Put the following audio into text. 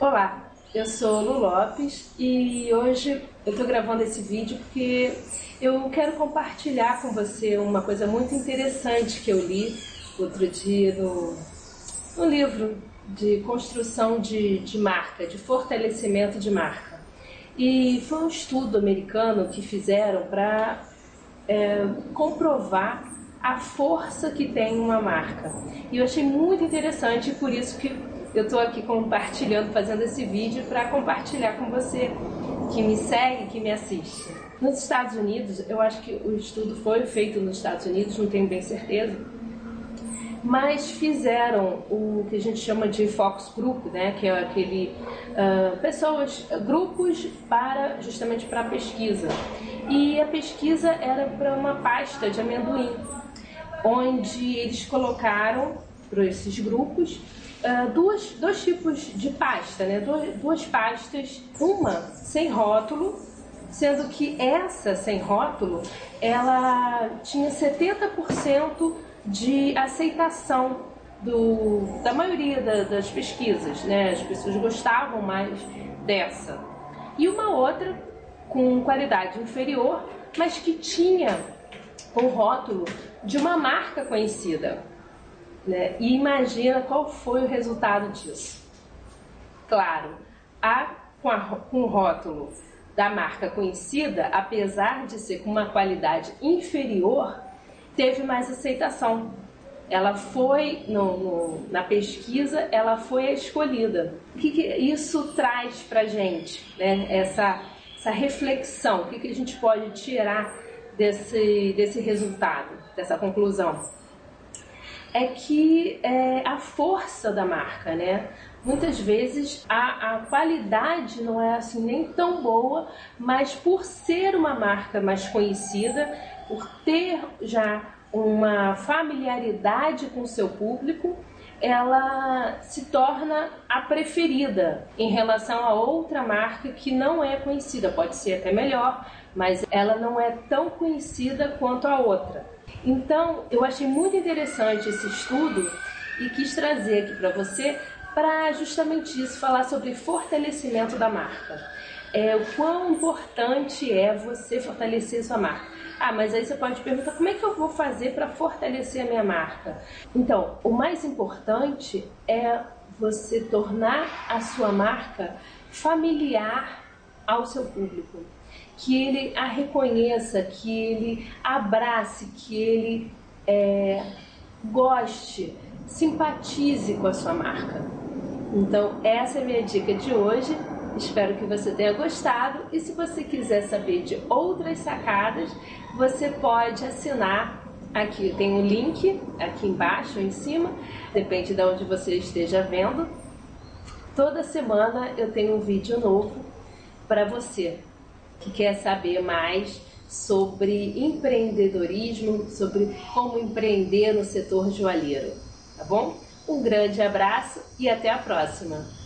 Olá, eu sou Lu Lopes e hoje eu estou gravando esse vídeo porque eu quero compartilhar com você uma coisa muito interessante que eu li outro dia no, no livro de construção de, de marca, de fortalecimento de marca. E foi um estudo americano que fizeram para é, comprovar a força que tem uma marca. E eu achei muito interessante, por isso que eu estou aqui compartilhando, fazendo esse vídeo para compartilhar com você que me segue, que me assiste. Nos Estados Unidos, eu acho que o estudo foi feito nos Estados Unidos, não tenho bem certeza, mas fizeram o que a gente chama de focus group, né, que é aquele uh, pessoas, grupos para justamente para pesquisa. E a pesquisa era para uma pasta de amendoim, onde eles colocaram para esses grupos uh, duas, dois tipos de pasta, né, duas, duas pastas, uma sem rótulo sendo que essa sem rótulo ela tinha 70% de aceitação do, da maioria da, das pesquisas, né? As pessoas gostavam mais dessa. E uma outra com qualidade inferior, mas que tinha o rótulo de uma marca conhecida. Né? E imagina qual foi o resultado disso. Claro, a com, a, com o rótulo da marca conhecida, apesar de ser com uma qualidade inferior, teve mais aceitação. Ela foi no, no, na pesquisa, ela foi a escolhida. O que, que isso traz para gente? Né? Essa, essa reflexão, o que, que a gente pode tirar desse, desse resultado, dessa conclusão? É que é a força da marca, né? Muitas vezes a, a qualidade não é assim nem tão boa, mas por ser uma marca mais conhecida, por ter já uma familiaridade com o seu público, ela se torna a preferida em relação a outra marca que não é conhecida. Pode ser até melhor, mas ela não é tão conhecida quanto a outra. Então, eu achei muito interessante esse estudo e quis trazer aqui para você para justamente isso, falar sobre fortalecimento da marca. É, o quão importante é você fortalecer sua marca. Ah, mas aí você pode perguntar como é que eu vou fazer para fortalecer a minha marca? Então, o mais importante é você tornar a sua marca familiar ao seu público. Que ele a reconheça, que ele abrace, que ele é, goste, simpatize com a sua marca. Então, essa é a minha dica de hoje. Espero que você tenha gostado. E se você quiser saber de outras sacadas, você pode assinar aqui. Tem um link aqui embaixo ou em cima, depende de onde você esteja vendo. Toda semana eu tenho um vídeo novo para você que quer saber mais sobre empreendedorismo, sobre como empreender no setor joalheiro, tá bom? Um grande abraço e até a próxima!